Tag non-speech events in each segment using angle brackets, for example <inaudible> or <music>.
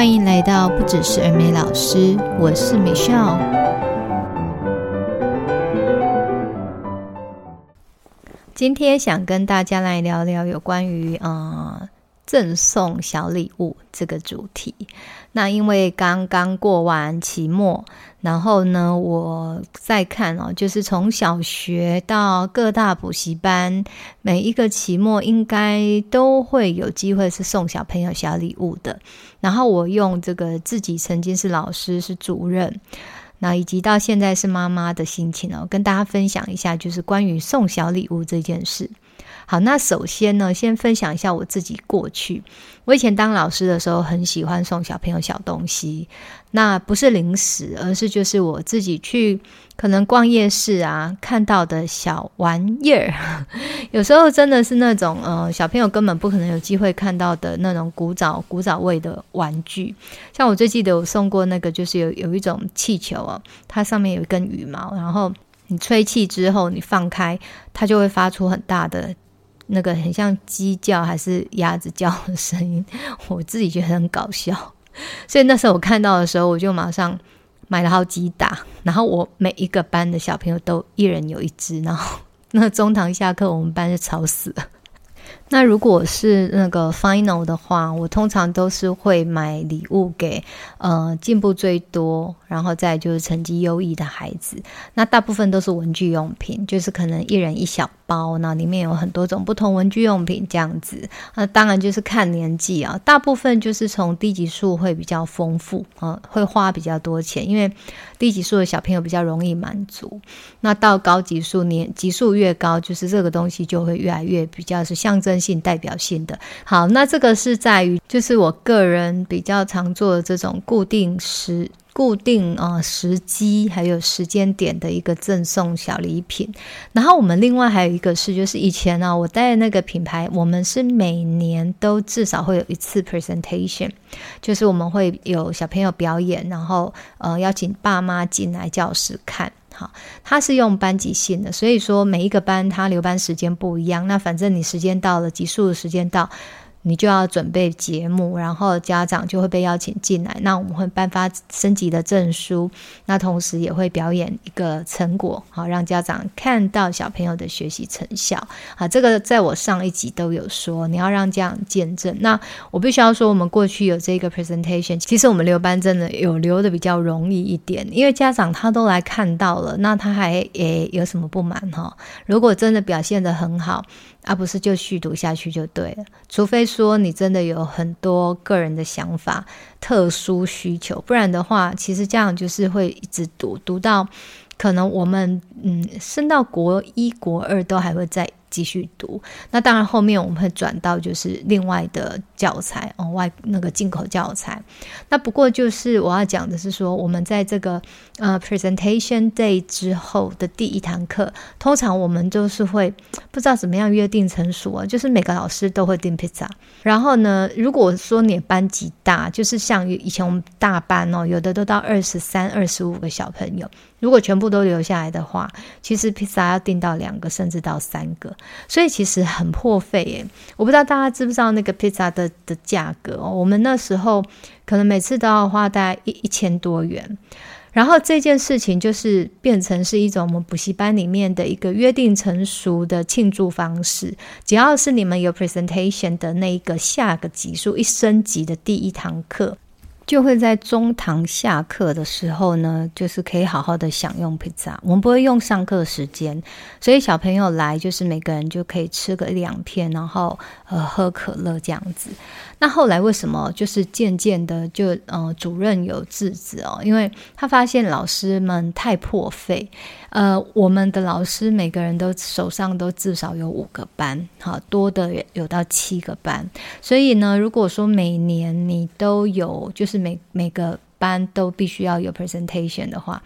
欢迎来到不只是耳美老师，我是美笑。今天想跟大家来聊聊有关于嗯赠送小礼物这个主题。那因为刚刚过完期末，然后呢，我再看哦，就是从小学到各大补习班，每一个期末应该都会有机会是送小朋友小礼物的。然后我用这个自己曾经是老师、是主任，那以及到现在是妈妈的心情哦，跟大家分享一下，就是关于送小礼物这件事。好，那首先呢，先分享一下我自己过去。我以前当老师的时候，很喜欢送小朋友小东西。那不是零食，而是就是我自己去可能逛夜市啊，看到的小玩意儿。<laughs> 有时候真的是那种呃，小朋友根本不可能有机会看到的那种古早古早味的玩具。像我最记得我送过那个，就是有有一种气球啊，它上面有一根羽毛，然后你吹气之后，你放开，它就会发出很大的。那个很像鸡叫还是鸭子叫的声音，<laughs> 我自己觉得很搞笑，所以那时候我看到的时候，我就马上买了好几打，然后我每一个班的小朋友都一人有一只，然后那中堂下课，我们班就吵死了。那如果是那个 final 的话，我通常都是会买礼物给呃进步最多，然后再就是成绩优异的孩子。那大部分都是文具用品，就是可能一人一小包，那里面有很多种不同文具用品这样子。那当然就是看年纪啊，大部分就是从低级数会比较丰富啊，会花比较多钱，因为低级数的小朋友比较容易满足。那到高级数年级数越高，就是这个东西就会越来越比较是象征性代表性的。好，那这个是在于，就是我个人比较常做的这种固定时、固定啊、呃、时机还有时间点的一个赠送小礼品。然后我们另外还有一个是，就是以前呢、啊，我带那个品牌，我们是每年都至少会有一次 presentation，就是我们会有小朋友表演，然后呃邀请爸妈进来教室看。他，是用班级性的，所以说每一个班他留班时间不一样。那反正你时间到了，结束的时间到。你就要准备节目，然后家长就会被邀请进来。那我们会颁发升级的证书，那同时也会表演一个成果，好让家长看到小朋友的学习成效。好，这个在我上一集都有说，你要让家长见证。那我必须要说，我们过去有这个 presentation，其实我们留班真的有留的比较容易一点，因为家长他都来看到了，那他还诶有什么不满哈？如果真的表现得很好。而、不是就续读下去就对了，除非说你真的有很多个人的想法、特殊需求，不然的话，其实这样就是会一直读，读到可能我们嗯升到国一、国二都还会再。继续读，那当然后面我们会转到就是另外的教材哦，外那个进口教材。那不过就是我要讲的是说，我们在这个呃 presentation day 之后的第一堂课，通常我们都是会不知道怎么样约定成熟啊，就是每个老师都会订 pizza。然后呢，如果说你班级大，就是像以前我们大班哦，有的都到二十三、二十五个小朋友。如果全部都留下来的话，其实披萨要订到两个，甚至到三个，所以其实很破费耶。我不知道大家知不知道那个披萨的的价格哦？我们那时候可能每次都要花大概一一千多元，然后这件事情就是变成是一种我们补习班里面的一个约定成熟的庆祝方式。只要是你们有 presentation 的那一个下个级数一升级的第一堂课。就会在中堂下课的时候呢，就是可以好好的享用披萨。我们不会用上课时间，所以小朋友来就是每个人就可以吃个两片，然后呃喝可乐这样子。那后来为什么就是渐渐的就呃主任有制止哦？因为他发现老师们太破费，呃，我们的老师每个人都手上都至少有五个班，好多的有到七个班，所以呢，如果说每年你都有，就是每每个班都必须要有 presentation 的话。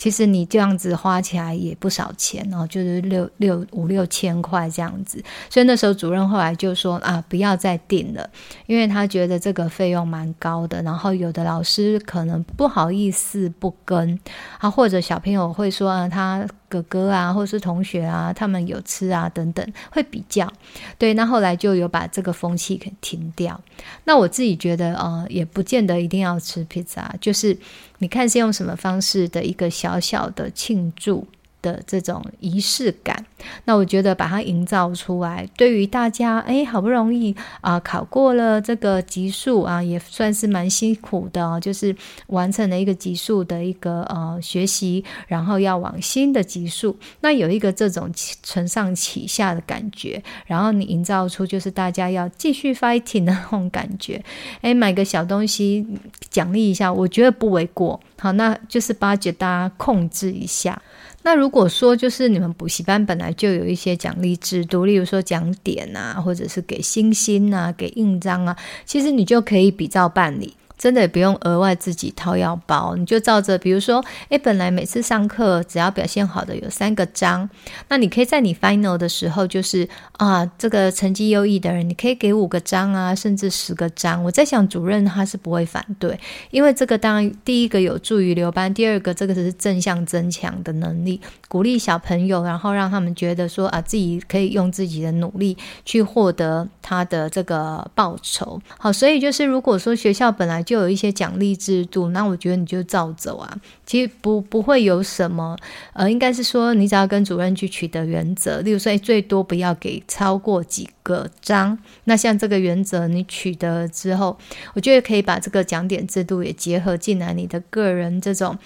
其实你这样子花起来也不少钱哦，就是六六五六千块这样子。所以那时候主任后来就说啊，不要再订了，因为他觉得这个费用蛮高的。然后有的老师可能不好意思不跟啊，或者小朋友会说啊，他哥哥啊，或是同学啊，他们有吃啊等等，会比较。对，那后来就有把这个风气给停掉。那我自己觉得，呃，也不见得一定要吃披萨，就是你看是用什么方式的一个小小的庆祝。的这种仪式感，那我觉得把它营造出来，对于大家，哎，好不容易啊、考过了这个级数啊，也算是蛮辛苦的，就是完成了一个级数的一个呃学习，然后要往新的级数，那有一个这种承上启下的感觉，然后你营造出就是大家要继续 fighting 的那种感觉，哎，买个小东西奖励一下，我觉得不为过。好，那就是帮助大家控制一下。那如果说就是你们补习班本来就有一些奖励制度，例如说奖点啊，或者是给星星啊，给印章啊，其实你就可以比照办理。真的也不用额外自己掏腰包，你就照着，比如说，诶，本来每次上课只要表现好的有三个章，那你可以在你 final 的时候，就是啊，这个成绩优异的人，你可以给五个章啊，甚至十个章。我在想，主任他是不会反对，因为这个当然第一个有助于留班，第二个这个只是正向增强的能力，鼓励小朋友，然后让他们觉得说啊，自己可以用自己的努力去获得他的这个报酬。好，所以就是如果说学校本来就有一些奖励制度，那我觉得你就照走啊。其实不不会有什么，呃，应该是说你只要跟主任去取得原则，例如说最多不要给超过几个章。那像这个原则你取得之后，我觉得可以把这个奖点制度也结合进来，你的个人这种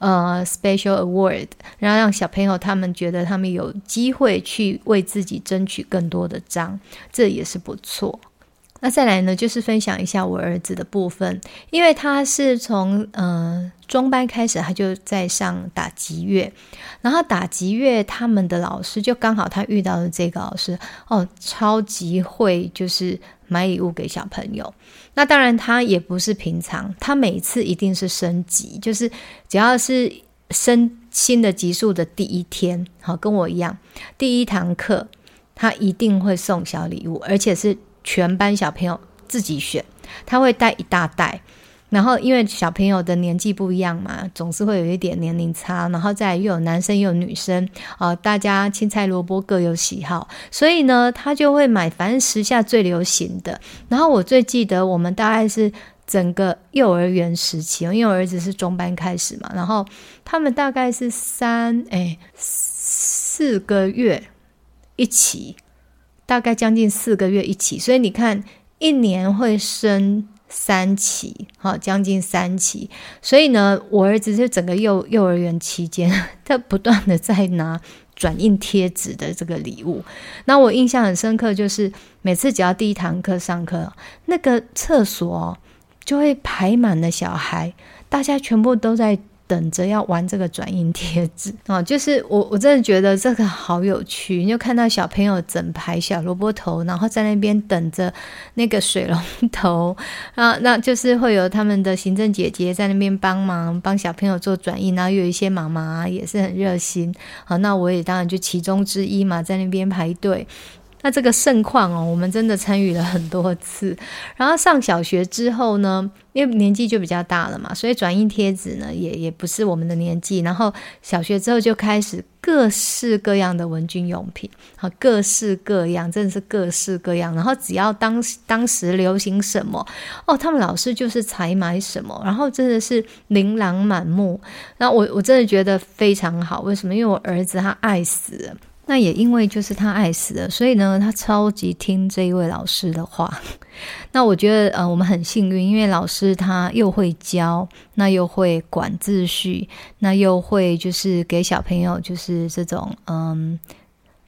呃 special award，然后让小朋友他们觉得他们有机会去为自己争取更多的章，这也是不错。那再来呢，就是分享一下我儿子的部分，因为他是从呃中班开始，他就在上打击乐，然后打击乐他们的老师就刚好他遇到了这个老师哦，超级会就是买礼物给小朋友。那当然他也不是平常，他每次一定是升级，就是只要是升新的级数的第一天，好，跟我一样，第一堂课他一定会送小礼物，而且是。全班小朋友自己选，他会带一大袋，然后因为小朋友的年纪不一样嘛，总是会有一点年龄差，然后再又有男生又有女生，呃，大家青菜萝卜各有喜好，所以呢，他就会买反正时下最流行的。然后我最记得我们大概是整个幼儿园时期，因为我儿子是中班开始嘛，然后他们大概是三哎四个月一起。大概将近四个月一期，所以你看一年会升三期，哈，将近三期。所以呢，我儿子就整个幼幼儿园期间，他不断的在拿转印贴纸的这个礼物。那我印象很深刻，就是每次只要第一堂课上课，那个厕所就会排满了小孩，大家全部都在。等着要玩这个转印贴纸。啊，<laughs> 就是我我真的觉得这个好有趣，你就看到小朋友整排小萝卜头，然后在那边等着那个水龙头。<laughs> 啊，那就是会有他们的行政姐姐在那边帮忙帮小朋友做转印，然后有一些妈妈也是很热心，好，那我也当然就其中之一嘛，在那边排队。那这个盛况哦，我们真的参与了很多次。然后上小学之后呢，因为年纪就比较大了嘛，所以转印贴纸呢也也不是我们的年纪。然后小学之后就开始各式各样的文具用品，好，各式各样，真的是各式各样。然后只要当当时流行什么哦，他们老师就是采买什么，然后真的是琳琅满目。然后我我真的觉得非常好，为什么？因为我儿子他爱死。那也因为就是他爱死了，所以呢，他超级听这一位老师的话。<laughs> 那我觉得呃，我们很幸运，因为老师他又会教，那又会管秩序，那又会就是给小朋友就是这种嗯，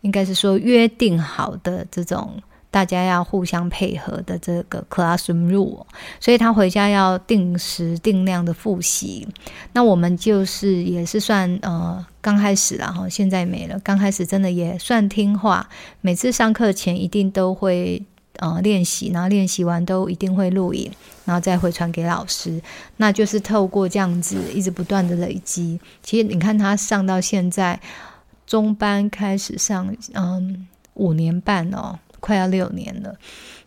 应该是说约定好的这种。大家要互相配合的这个 classroom rule，所以他回家要定时定量的复习。那我们就是也是算呃刚开始啦哈，现在没了。刚开始真的也算听话，每次上课前一定都会呃练习，然后练习完都一定会录影，然后再回传给老师。那就是透过这样子一直不断的累积。其实你看他上到现在中班开始上，嗯，五年半哦。快要六年了，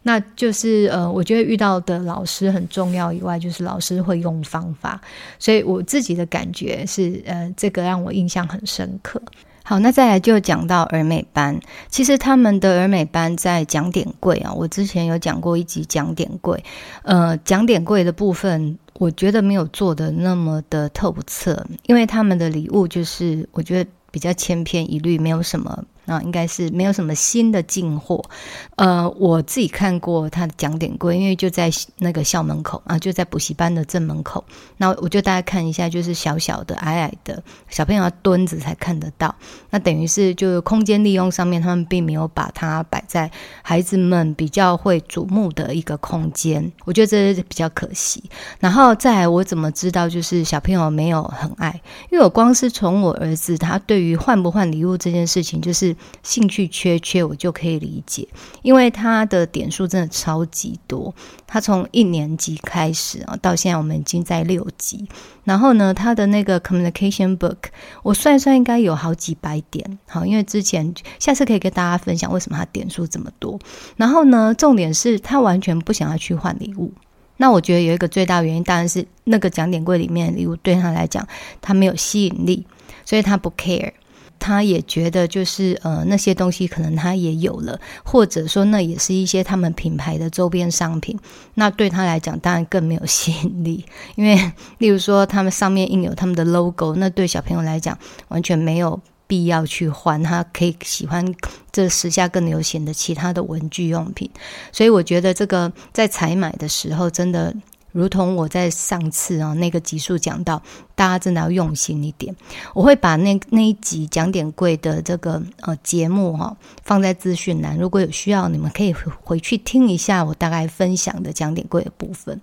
那就是呃，我觉得遇到的老师很重要以外，就是老师会用方法，所以我自己的感觉是，呃，这个让我印象很深刻。好，那再来就讲到儿美班。其实他们的儿美班在讲点柜啊，我之前有讲过一集讲点柜。呃，讲点柜的部分，我觉得没有做的那么的透彻，因为他们的礼物就是我觉得比较千篇一律，没有什么。啊，应该是没有什么新的进货。呃，我自己看过他的讲点柜，因为就在那个校门口啊，就在补习班的正门口。那我就大概看一下，就是小小的、矮矮的，小朋友要蹲着才看得到。那等于是就空间利用上面，他们并没有把它摆在孩子们比较会瞩目的一个空间。我觉得这是比较可惜。然后再来，我怎么知道就是小朋友没有很爱？因为我光是从我儿子他对于换不换礼物这件事情，就是。兴趣缺缺，我就可以理解，因为他的点数真的超级多。他从一年级开始啊，到现在我们已经在六级。然后呢，他的那个 communication book，我算一算应该有好几百点。好，因为之前下次可以跟大家分享为什么他点数这么多。然后呢，重点是他完全不想要去换礼物。那我觉得有一个最大原因，当然是那个讲点柜里面的礼物对他来讲，他没有吸引力，所以他不 care。他也觉得就是呃那些东西可能他也有了，或者说那也是一些他们品牌的周边商品，那对他来讲当然更没有吸引力，<laughs> 因为例如说他们上面印有他们的 logo，那对小朋友来讲完全没有必要去换，他可以喜欢这时下更流行的其他的文具用品，所以我觉得这个在采买的时候真的。如同我在上次啊那个集数讲到，大家真的要用心一点。我会把那那一集讲点柜的这个呃节目哈放在资讯栏，如果有需要，你们可以回去听一下我大概分享的讲点柜的部分。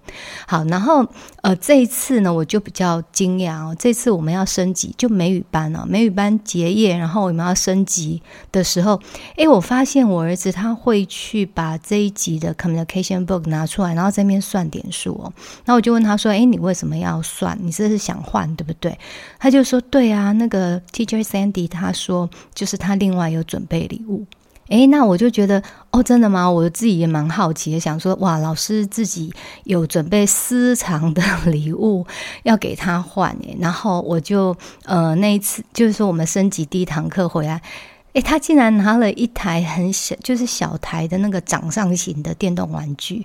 好，然后呃这一次呢，我就比较惊讶哦，这次我们要升级，就美语班啊，美语班结业，然后我们要升级的时候，诶，我发现我儿子他会去把这一集的 communication book 拿出来，然后在那边算点数哦。那我就问他说：“诶，你为什么要算？你这是想换对不对？”他就说：“对啊，那个 Teacher Sandy 他说，就是他另外有准备礼物。”诶，那我就觉得哦，真的吗？我自己也蛮好奇的，想说哇，老师自己有准备私藏的 <laughs> 礼物要给他换诶，然后我就呃那一次就是说我们升级第一堂课回来，诶，他竟然拿了一台很小，就是小台的那个掌上型的电动玩具。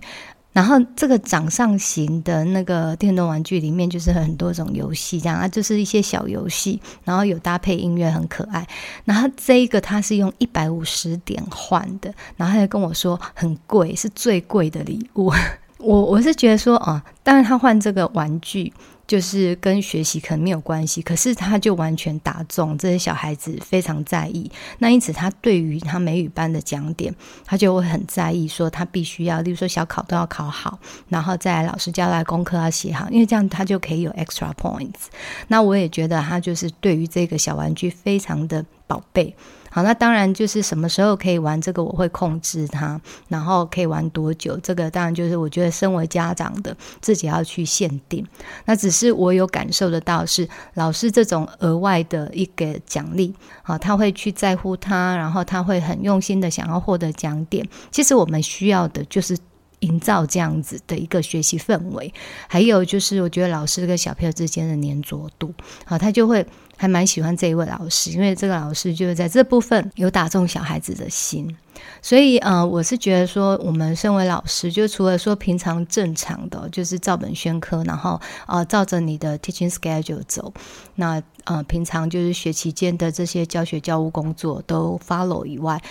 然后这个掌上型的那个电动玩具里面就是很多种游戏，这样啊，就是一些小游戏，然后有搭配音乐，很可爱。然后这一个它是用一百五十点换的，然后他就跟我说很贵，是最贵的礼物。<laughs> 我我是觉得说啊，当然他换这个玩具。就是跟学习可能没有关系，可是他就完全打中这些小孩子非常在意。那因此他对于他美语班的讲点，他就会很在意，说他必须要，例如说小考都要考好，然后再来老师交代功课要写好，因为这样他就可以有 extra points。那我也觉得他就是对于这个小玩具非常的宝贝。好，那当然就是什么时候可以玩这个，我会控制它，然后可以玩多久，这个当然就是我觉得身为家长的自己要去限定。那只是我有感受得到是老师这种额外的一个奖励，好，他会去在乎他，然后他会很用心的想要获得奖点。其实我们需要的就是。营造这样子的一个学习氛围，还有就是我觉得老师跟小朋友之间的黏着度，好，他就会还蛮喜欢这一位老师，因为这个老师就是在这部分有打中小孩子的心，所以呃，我是觉得说，我们身为老师，就除了说平常正常的就是照本宣科，然后呃照着你的 teaching schedule 走，那呃平常就是学期间的这些教学教务工作都 follow 以外。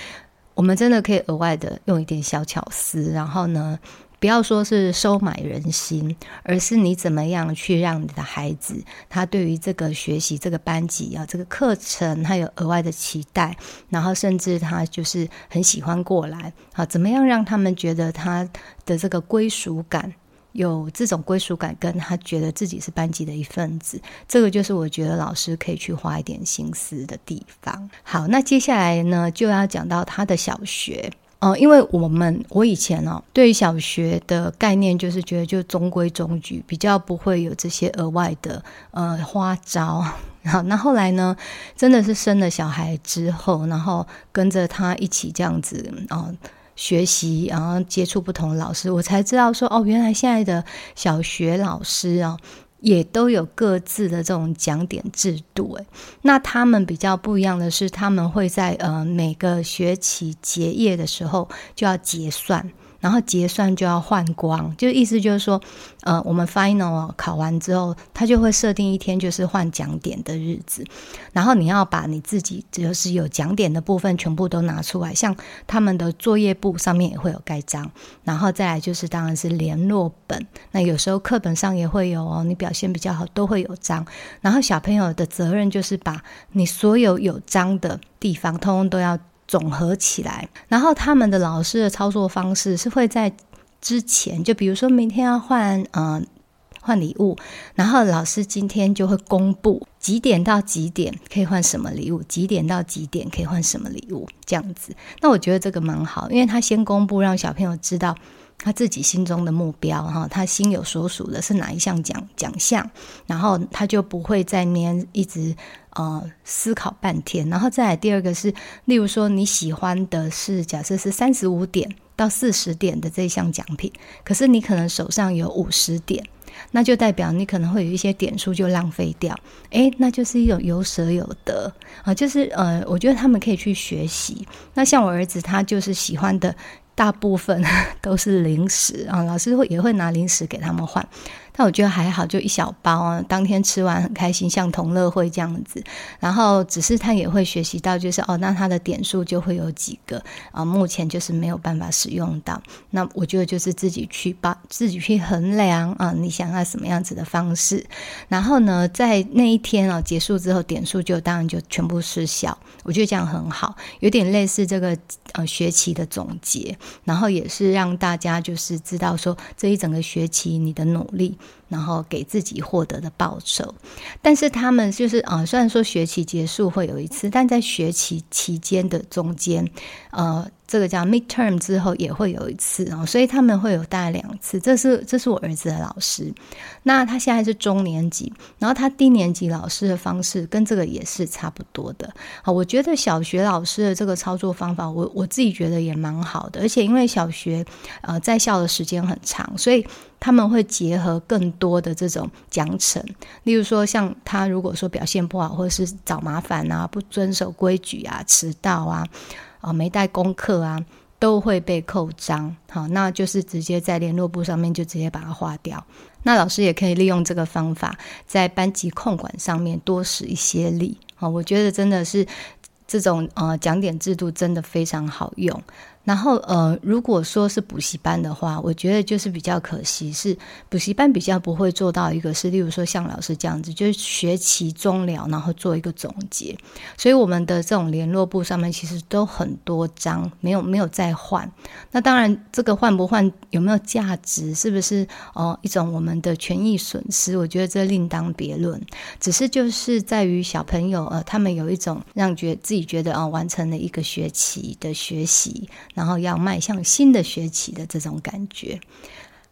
我们真的可以额外的用一点小巧思，然后呢，不要说是收买人心，而是你怎么样去让你的孩子，他对于这个学习、这个班级啊、这个课程，他有额外的期待，然后甚至他就是很喜欢过来，啊，怎么样让他们觉得他的这个归属感？有这种归属感，跟他觉得自己是班级的一份子，这个就是我觉得老师可以去花一点心思的地方。好，那接下来呢，就要讲到他的小学哦，因为我们我以前哦，对于小学的概念就是觉得就中规中矩，比较不会有这些额外的呃花招。好，那后来呢，真的是生了小孩之后，然后跟着他一起这样子哦。学习，然后接触不同老师，我才知道说哦，原来现在的小学老师啊，也都有各自的这种讲点制度，诶，那他们比较不一样的是，他们会在呃每个学期结业的时候就要结算。然后结算就要换光，就意思就是说，呃，我们 final 考完之后，他就会设定一天就是换奖点的日子，然后你要把你自己就是有奖点的部分全部都拿出来，像他们的作业簿上面也会有盖章，然后再来就是当然是联络本，那有时候课本上也会有哦，你表现比较好都会有章，然后小朋友的责任就是把你所有有章的地方通通都要。总合起来，然后他们的老师的操作方式是会在之前，就比如说明天要换呃换礼物，然后老师今天就会公布几点到几点可以换什么礼物，几点到几点可以换什么礼物这样子。那我觉得这个蛮好，因为他先公布，让小朋友知道他自己心中的目标哈，他心有所属的是哪一项奖奖项，然后他就不会在那边一直。呃，思考半天，然后再来第二个是，例如说你喜欢的是假设是三十五点到四十点的这项奖品，可是你可能手上有五十点，那就代表你可能会有一些点数就浪费掉，诶，那就是一种有舍有得。啊，呃，就是呃，我觉得他们可以去学习。那像我儿子，他就是喜欢的大部分 <laughs> 都是零食啊，老师会也会拿零食给他们换。但我觉得还好，就一小包啊，当天吃完很开心，像同乐会这样子。然后只是他也会学习到，就是哦，那他的点数就会有几个啊，目前就是没有办法使用到。那我觉得就是自己去把自己去衡量啊，你想要什么样子的方式。然后呢，在那一天啊结束之后，点数就当然就全部失效。我觉得这样很好，有点类似这个呃学期的总结，然后也是让大家就是知道说这一整个学期你的努力。然后给自己获得的报酬，但是他们就是啊，虽然说学期结束会有一次，但在学期期间的中间，呃。这个叫 midterm 之后也会有一次哦，所以他们会有大概两次。这是这是我儿子的老师，那他现在是中年级，然后他低年级老师的方式跟这个也是差不多的。好，我觉得小学老师的这个操作方法，我我自己觉得也蛮好的，而且因为小学呃在校的时间很长，所以他们会结合更多的这种奖惩，例如说像他如果说表现不好，或者是找麻烦啊、不遵守规矩啊、迟到啊。啊，没带功课啊，都会被扣章。好，那就是直接在联络簿上面就直接把它划掉。那老师也可以利用这个方法，在班级控管上面多使一些力。好，我觉得真的是这种呃奖点制度真的非常好用。然后，呃，如果说是补习班的话，我觉得就是比较可惜，是补习班比较不会做到一个是，例如说像老师这样子，就是学期终了，然后做一个总结。所以我们的这种联络簿上面其实都很多张，没有没有再换。那当然，这个换不换有没有价值，是不是哦、一种我们的权益损失？我觉得这另当别论。只是就是在于小朋友呃，他们有一种让觉自己觉得啊、完成了一个学期的学习。然后要迈向新的学期的这种感觉。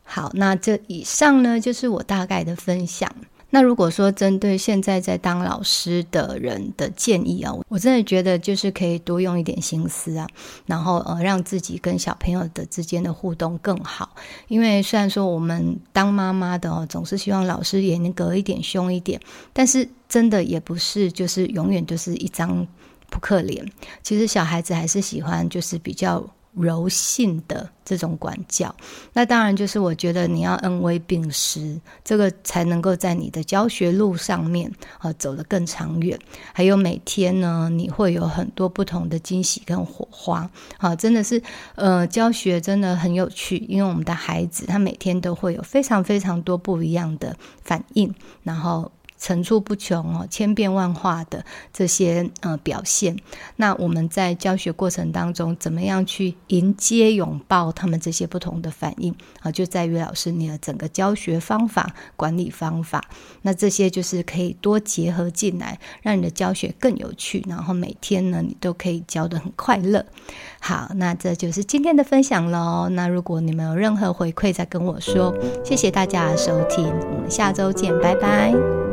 好，那这以上呢，就是我大概的分享。那如果说针对现在在当老师的人的建议啊，我真的觉得就是可以多用一点心思啊，然后呃，让自己跟小朋友的之间的互动更好。因为虽然说我们当妈妈的哦，总是希望老师严格一点、凶一点，但是真的也不是就是永远就是一张扑克脸。其实小孩子还是喜欢就是比较。柔性的这种管教，那当然就是我觉得你要恩威并施，这个才能够在你的教学路上面啊走得更长远。还有每天呢，你会有很多不同的惊喜跟火花啊，真的是呃教学真的很有趣，因为我们的孩子他每天都会有非常非常多不一样的反应，然后。层出不穷哦，千变万化的这些呃表现，那我们在教学过程当中，怎么样去迎接拥抱他们这些不同的反应啊？就在于老师你的整个教学方法、管理方法，那这些就是可以多结合进来，让你的教学更有趣，然后每天呢，你都可以教得很快乐。好，那这就是今天的分享喽。那如果你们有任何回馈，再跟我说。谢谢大家的收听，我们下周见，拜拜。